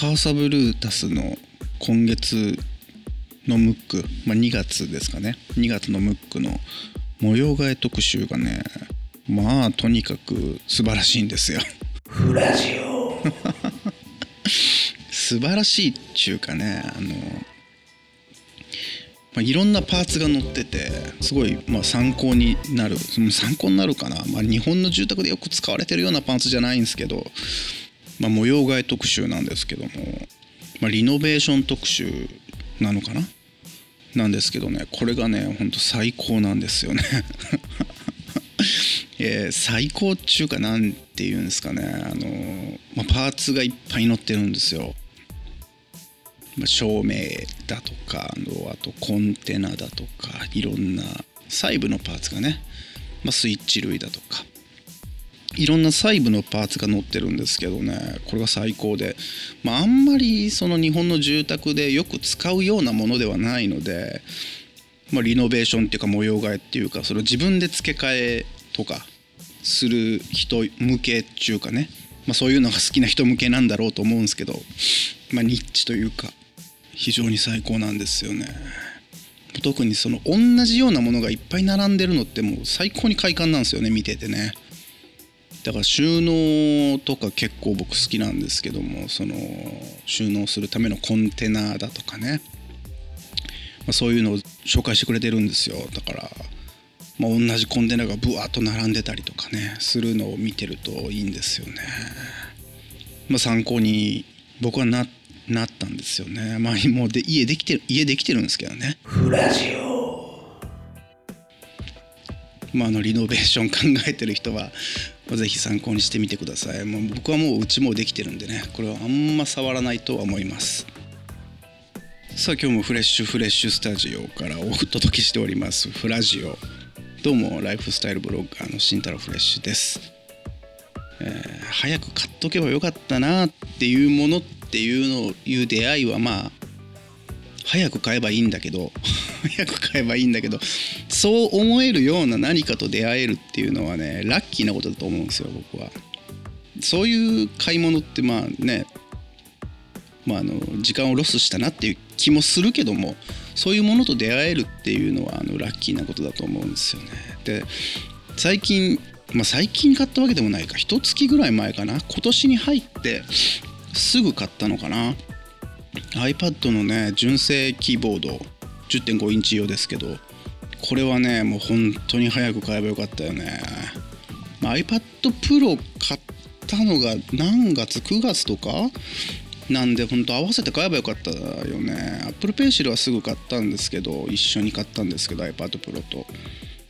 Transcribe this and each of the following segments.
カーサブルータスの今月のムック、まあ、2月ですかね。2月のムックの模様替え特集がねまあとにかく素晴らしいんですよ。フラジオ。素晴らしいっちゅうかねあの、まあ、いろんなパーツが載っててすごい、まあ、参考になる。参考になるかな、まあ、日本の住宅でよく使われてるようなパーツじゃないんですけど、まあ、模様替え特集なんですけども、まあ、リノベーション特集なのかな？なんですけどねこれがねほんと最高なんですよね。えー、最高っちゅうかなんていうんですかねあの、まあ、パーツがいっぱい載ってるんですよ、まあ、照明だとかあとコンテナだとかいろんな細部のパーツがね、まあ、スイッチ類だとかいろんな細部のパーツが載ってるんですけどねこれが最高で、まあ、あんまりその日本の住宅でよく使うようなものではないので、まあ、リノベーションっていうか模様替えっていうかそれを自分で付け替えとかする人向けっていうかね、まあ、そういうのが好きな人向けなんだろうと思うんですけど、まあ、ニッチというか非常に最高なんですよね。特にその同じようなものがいっぱい並んでるのってもう最高に快感なんですよね見ててね。だから収納とか結構僕好きなんですけどもその収納するためのコンテナだとかね、まあ、そういうのを紹介してくれてるんですよ。だから、まあ、同じコンテナがブワーッと並んでたりとかねするのを見てるといいんですよね、まあ、参考に僕はなったんですよね。まあもうで家できてる家できてるんですけどね。フラジオ。まあ、あのリノベーション考えてる人はぜひ参考にしてみてください。もう僕はもううちもできてるんでね。これはあんま触らないとは思います。さあ今日もフレッシュフレッシュスタジオからお届けしております。フラジオ。どうもライフスタイルブロガーの慎太郎フレッシュです、えー、早く買っとけばよかったなっていうものっていうのいう出会いはまあ早く買えばいいんだけど 早く買えばいいんだけどそう思えるような何かと出会えるっていうのはねラッキーなことだと思うんですよ僕は。そういう買い物ってまあねまあ、あの時間をロスしたなっていう気もするけどもそういうものと出会えるっていうのはあのラッキーなことだと思うんですよね。で最近、まあ、最近買ったわけでもないか。一月ぐらい前かな。今年に入ってすぐ買ったのかな。iPad のね純正キーボード10.5インチ用ですけどこれはねもう本当に早く買えばよかったよね、まあ、iPad Pro 買ったのが何月？9月とか？なんで本当合わせて買えばよかったよね。Apple Pencil はすぐ買ったんですけど一緒に買ったんですけど iPad Pro と。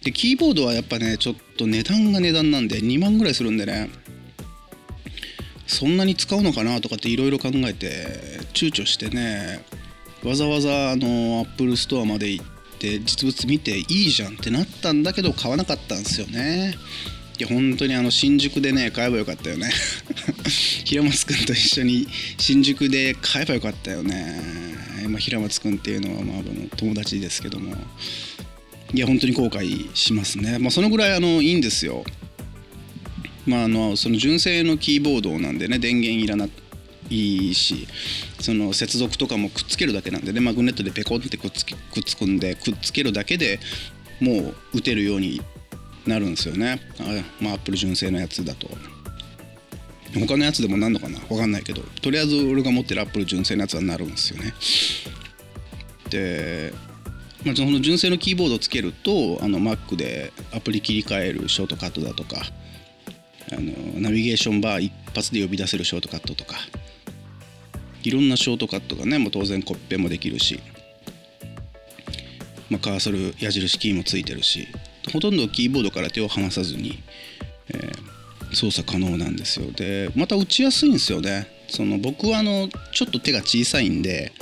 でキーボードはやっぱねちょっと値段が値段なんで2万ぐらいするんでね。そんなに使うのかなとかっていろいろ考えて躊躇してねわざわざあの Apple Store まで行って実物見ていいじゃんってなったんだけど買わなかったんですよね。いや本当にあの新宿でね買えばよかったよね。平松くんと一緒に新宿で買えばよかったよね、まあ、平松くんっていうのはまあ友達ですけども。いや本当に後悔しますね。まあそのぐらいあのいいんですよ。まあ、あのその純正のキーボードなんでね電源いらないいしその接続とかもくっつけるだけなんでね。マグネットでペコンってくっつくっつくんでくっつけるだけでもう打てるようになるんですよね。あまあアップル純正のやつだと。他のやつでもなんのかな？分かんないけど。とりあえず俺が持ってるアップル純正のやつはなるんですよね。でまあ、その純正のキーボードをつけるとあの Mac でアプリ切り替えるショートカットだとかあのナビゲーションバー一発で呼び出せるショートカットとかいろんなショートカットがねもう当然コッペもできるし、まあ、カーソル矢印キーもついてるしほとんどキーボードから手を離さずに、えー、操作可能なんですよ。でまた打ちやすいんですよね。その僕はあのちょっと手が小さいんで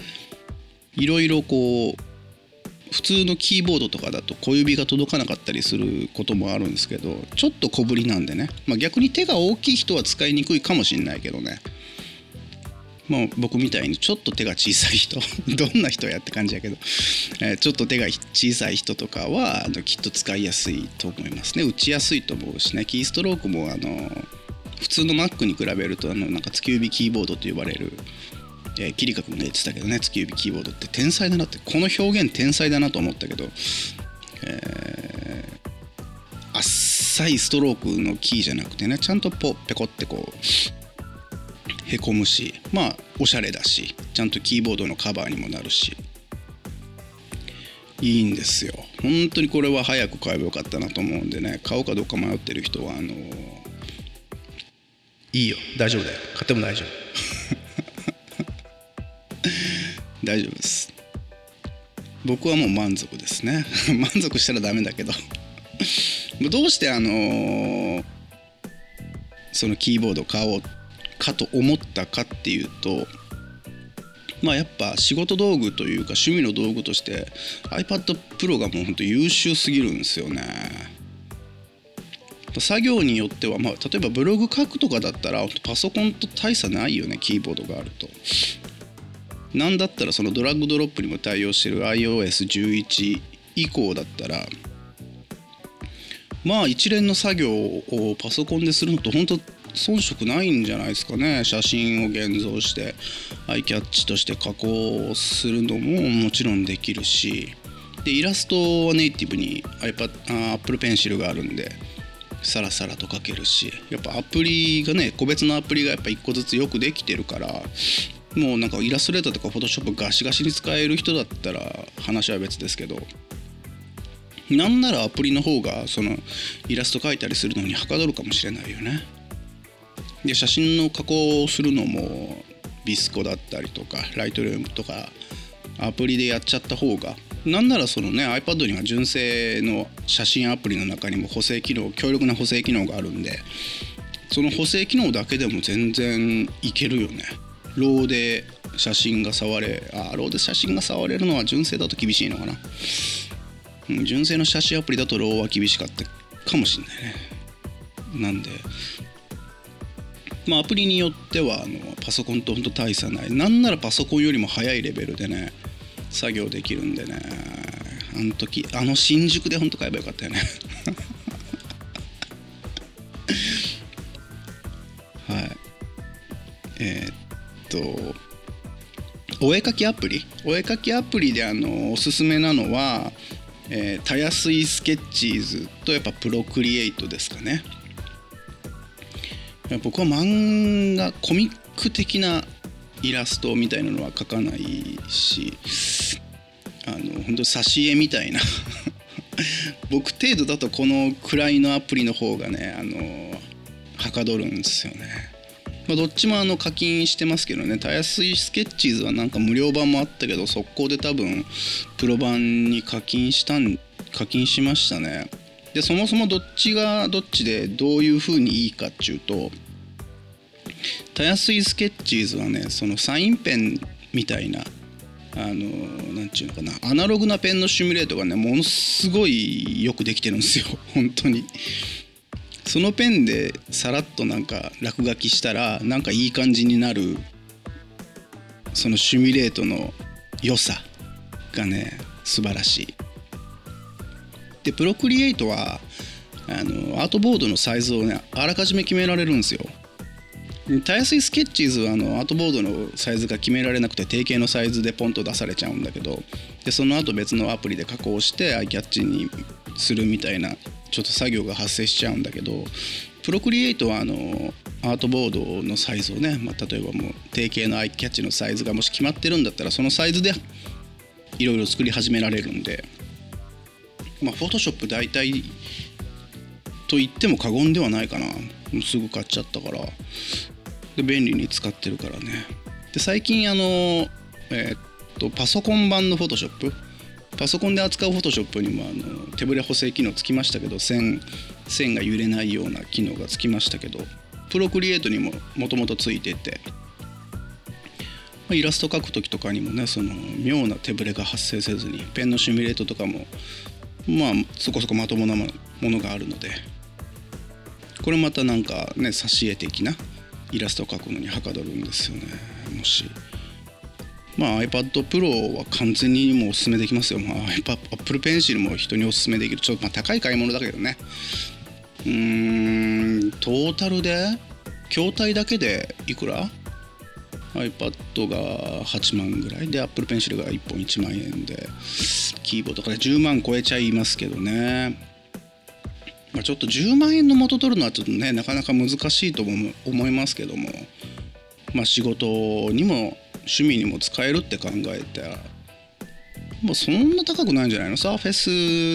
いろいろこう普通のキーボードとかだと小指が届かなかったりすることもあるんですけどちょっと小ぶりなんでね、まあ、逆に手が大きい人は使いにくいかもしれないけどね。まあ、僕みたいにちょっと手が小さい人 どんな人やって感じやけど、えー、ちょっと手が小さい人とかはあのきっと使いやすいと思いますね。打ちやすいと思うしね。キーストロークもあの普通の Mac に比べるとあのなんか突き指キーボードと呼ばれるえー、キリカ君が言ってたけどね。月指キーボードって天才だなってこの表現天才だなと思ったけど、えー、あっさいストロークのキーじゃなくてねちゃんとポペコってこうへこむしまあおしゃれだしちゃんとキーボードのカバーにもなるし。いいんですよ。本当にこれは早く買えばよかったなと思うんでね買おうかどうか迷ってる人はあのいいよ。大丈夫だよ。買っても大丈夫。大丈夫です。僕はもう満足ですね。満足したらダメだけど。どうしてあのー、そのキーボード買おうかと思ったかっていうとまあやっぱ仕事道具というか趣味の道具として iPad Pro がもうほんと優秀すぎるんですよね。作業によっては、まあ、例えばブログ書くとかだったらパソコンと大差ないよねキーボードがあると。なんだったらそのドラッグドロップにも対応してる iOS11 以降だったらまあ一連の作業をパソコンでするのと本当遜色ないんじゃないですかね。写真を現像してアイキャッチとして加工するのももちろんできるし。でイラストはネイティブに iPad Apple Pencil があるんでさらさらと描けるし。やっぱアプリがね個別のアプリがやっぱ1個ずつよくできてるからもうなんかイラストレーターとかフォトショップガシガシに使える人だったら話は別ですけど。なんならアプリの方がそのイラスト描いたりするのにはかどるかもしれないよね。で写真の加工をするのもビスコだったりとかライトルームとかアプリでやっちゃった方がなんならそのね iPad には純正の写真アプリの中にも補正機能強力な補正機能があるんでその補正機能だけでも全然いけるよね。 RAW で写真が触れあ RAW で写真が触れるのは純正だと厳しいのかな、純正の写真アプリだと RAW は厳しかったかもしんないね。なんでまあアプリによってはあのパソコンとほんと大差ない。なんならパソコンよりも早いレベルでね作業できるんでね。あの時あの新宿でほんと買えばよかったよね。はい。えー、とお絵かきアプリ？お絵かきアプリであのおすすめなのは、えー、たやすいスケッチーズとやっぱプロクリエイトですかね。僕は漫画コミック的なイラストみたいなのは描かないしあの本当挿絵みたいな。僕程度だとこのくらいのアプリの方がねあのはかどるんですよね。まあ、どっちもあの課金してますけどね。たやすいスケッチーズはなんか無料版もあったけど速攻で多分プロ版に課金したん課金しましたね。でそもそもどっちがどっちでどういう風にいいかっていうとたやすいスケッチーズはねそのサインペンみたいなあの何て言うのかなアナログなペンのシミュレートがねものすごいよくできてるんですよ 本当にそのペンでさらっとなんか落書きしたらなんかいい感じになるそのシミュレートの良さがね素晴らしい。でプロクリエイトはあのアートボードのサイズをねあらかじめ決められるんですよ。たやすいスケッチーズはあのアートボードのサイズが決められなくて定型のサイズでポンと出されちゃうんだけどでその後別のアプリで加工してアイキャッチにするみたいなちょっと作業が発生しちゃうんだけどプロクリエイトはあのアートボードのサイズをね、まあ、例えばもう定型のアイキャッチのサイズがもし決まってるんだったらそのサイズでいろいろ作り始められるんでまあフォトショップ大体と言っても過言ではないかな。すぐ買っちゃったから。で便利に使ってるからね。で最近あのえー、っとパソコン版のフォトショップパソコンで扱うフォトショップにもあの手ぶれ補正機能つきましたけど線線が揺れないような機能がつきましたけどプロクリエイトにももともとついてて、ま、イラスト描く時とかにもねその妙な手ぶれが発生せずにペンのシミュレートとかもまあそこそこまともなものがあるのでこれまたなんかね挿絵的なイラストを描くのにはかどるんですよねもし。まあ、iPad Pro は完全にもうおすすめできますよ。まあ、やっぱ Apple Pencil も人におすすめできる。ちょっとまあ高い買い物だけどね。うーん、トータルで筐体だけでいくら？iPad が8万ぐらい。で Apple Pencil が1本1万円でキーボードから10万超えちゃいますけどね、まあ、ちょっと10万円の元取るのはちょっとねなかなか難しいと思いますけども、まあ、仕事にも趣味にも使えるって考えたらまあ、そんな高くないんじゃないの？サーフェス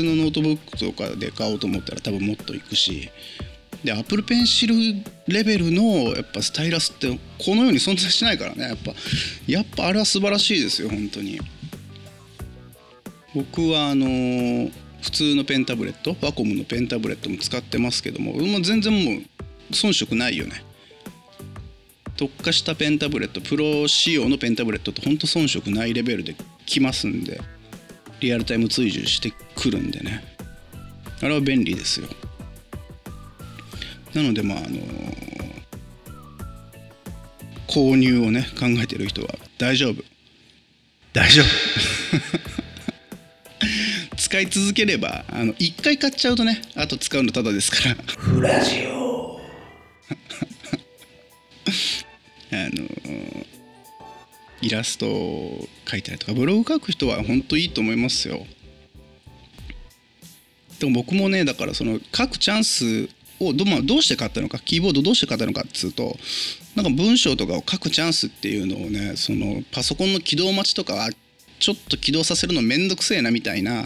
のノートブックとかで買おうと思ったら多分もっといくし。で Apple Pencil レベルのやっぱスタイラスってこの世に存在しないからね。やっぱやっぱあれは素晴らしいですよ本当に。僕はあの普通のペンタブレットワコムのペンタブレットも使ってますけどももう全然もう遜色ないよね。特化したペンタブレットプロ仕様のペンタブレットってほんと遜色ないレベルで来ますんでリアルタイム追従してくるんでね。あれは便利ですよ。なのでまああの購入をね考えてる人は大丈夫。大丈夫。使い続ければあの1回買っちゃうとねあと使うのただですから。フラジオ。あのイラストを描いたりとかブログ書く人は本当いいと思いますよ。でも僕もねだからその書くチャンスをど,、まあ、どうして買ったのかキーボードどうして買ったのかっつうとなんか文章とかを書くチャンスっていうのをねそのパソコンの起動待ちとかはちょっと起動させるのめんどくせえなみたいな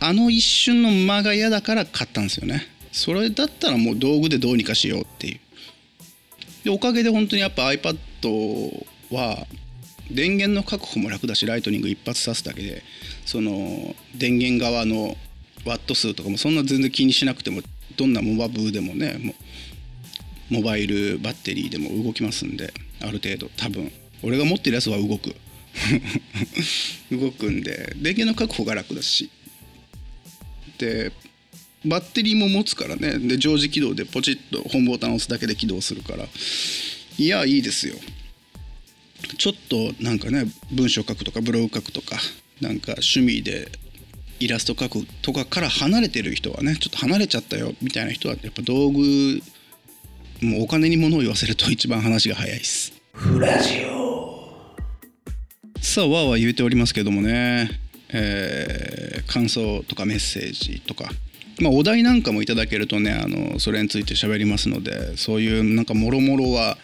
あの一瞬の間が嫌だから買ったんですよね。それだったらもう道具でどうにかしようっていう。でおかげで本当にやっぱ iPad は電源の確保も楽だしライトニング一発刺すだけでその電源側のワット数とかもそんな全然気にしなくてもどんなモバブーでもねもモバイルバッテリーでも動きますんである程度多分。俺が持ってるやつは動く。動くんで。電源の確保が楽だし。でバッテリーも持つからね。で常時起動でポチッとホームボタンを押すだけで起動するから。いやいいですよ。ちょっとなんかね文章書くとかブログ書くとかなんか趣味でイラスト描くとかから離れてる人はねちょっと離れちゃったよみたいな人はやっぱ道具もうお金に物を言わせると一番話が早いです。フラジオ。さあわーわー言うておりますけどもね、えー感想とかメッセージとか、まあ、お題なんかもいただけるとねあのそれについて喋りますのでそういうなんかもろもろは、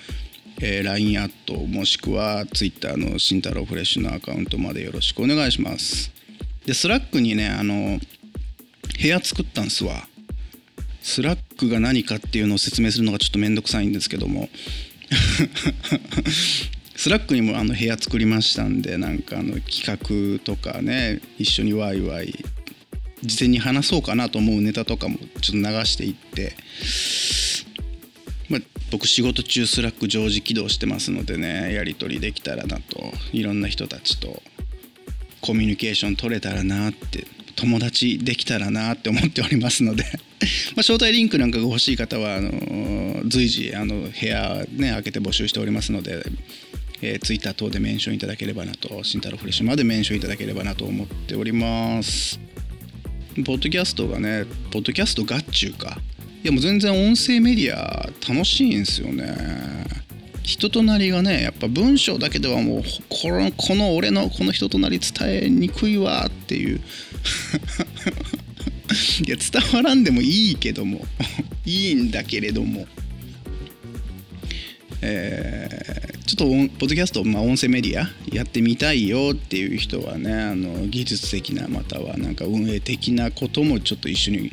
えー LINE アットもしくは Twitter の慎太郎フレッシュのアカウントまでよろしくお願いしますで Slack にねあの部屋作ったんすわ。 Slack が何かっていうのを説明するのがちょっとめんどくさいんですけども。Slack にもあの部屋作りましたんでなんかあの企画とかね一緒にワイワイ事前に話そうかなと思うネタとかもちょっと流していって、まあ、僕仕事中 Slack 常時起動してますのでねやり取りできたらなといろんな人たちとコミュニケーション取れたらなって友達できたらなって思っておりますので。ま招待リンクなんかが欲しい方はあの随時あの部屋ね開けて募集しておりますので、えー、ツイッター等でメンションいただければなと慎太郎フレッシュまでメンションいただければなと思っております。ポッドキャストがねポッドキャストがっちゅうか。いやもう全然音声メディア楽しいんですよね。人となりがねやっぱ文章だけではもうこのこの俺のこの人となり伝えにくいわっていう。いや伝わらんでもいいけども。いいんだけれども。えーちょっとポッドキャスト、まあ、音声メディアやってみたいよっていう人はねあの技術的なまたはなんか運営的なこともちょっと一緒に、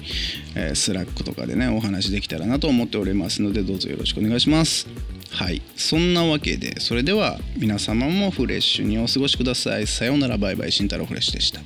えースラックとかでねお話できたらなと思っておりますのでどうぞよろしくお願いします。はい。そんなわけでそれでは皆様もフレッシュにお過ごしください。さようなら。バイバイ。慎太郎フレッシュでした。